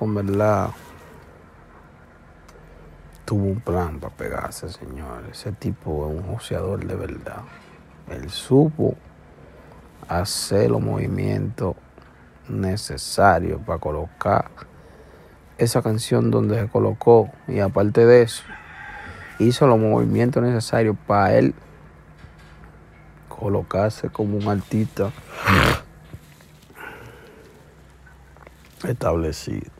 con verdad tuvo un plan para pegarse, señor. Ese tipo es un joseador de verdad. Él supo hacer los movimientos necesarios para colocar esa canción donde se colocó. Y aparte de eso, hizo los movimientos necesarios para él colocarse como un artista establecido.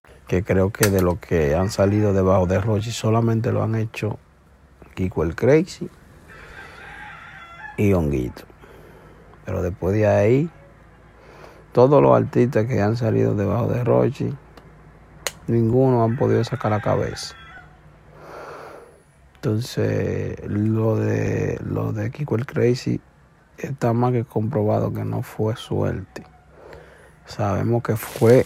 que creo que de lo que han salido debajo de Rochi solamente lo han hecho Kiko el Crazy y Honguito. Pero después de ahí, todos los artistas que han salido debajo de Rochi, ninguno han podido sacar la cabeza. Entonces, lo de, lo de Kiko el Crazy está más que comprobado que no fue suerte. Sabemos que fue